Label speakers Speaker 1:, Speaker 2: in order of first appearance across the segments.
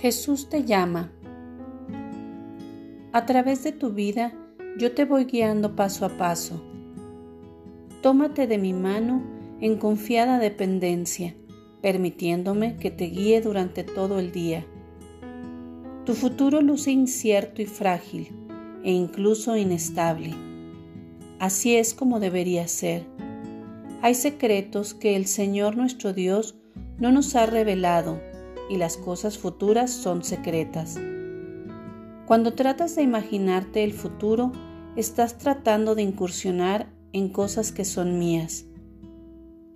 Speaker 1: Jesús te llama. A través de tu vida yo te voy guiando paso a paso. Tómate de mi mano en confiada dependencia, permitiéndome que te guíe durante todo el día. Tu futuro luce incierto y frágil e incluso inestable. Así es como debería ser. Hay secretos que el Señor nuestro Dios no nos ha revelado y las cosas futuras son secretas. Cuando tratas de imaginarte el futuro, estás tratando de incursionar en cosas que son mías.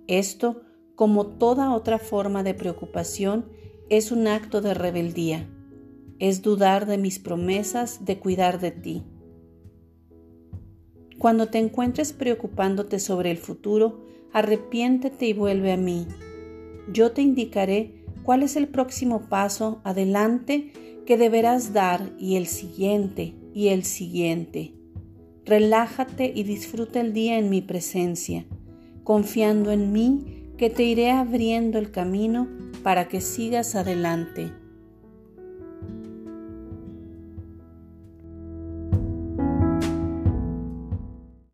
Speaker 1: Esto, como toda otra forma de preocupación, es un acto de rebeldía. Es dudar de mis promesas de cuidar de ti. Cuando te encuentres preocupándote sobre el futuro, arrepiéntete y vuelve a mí. Yo te indicaré cuál es el próximo paso adelante que deberás dar y el siguiente y el siguiente. Relájate y disfruta el día en mi presencia, confiando en mí que te iré abriendo el camino para que sigas adelante.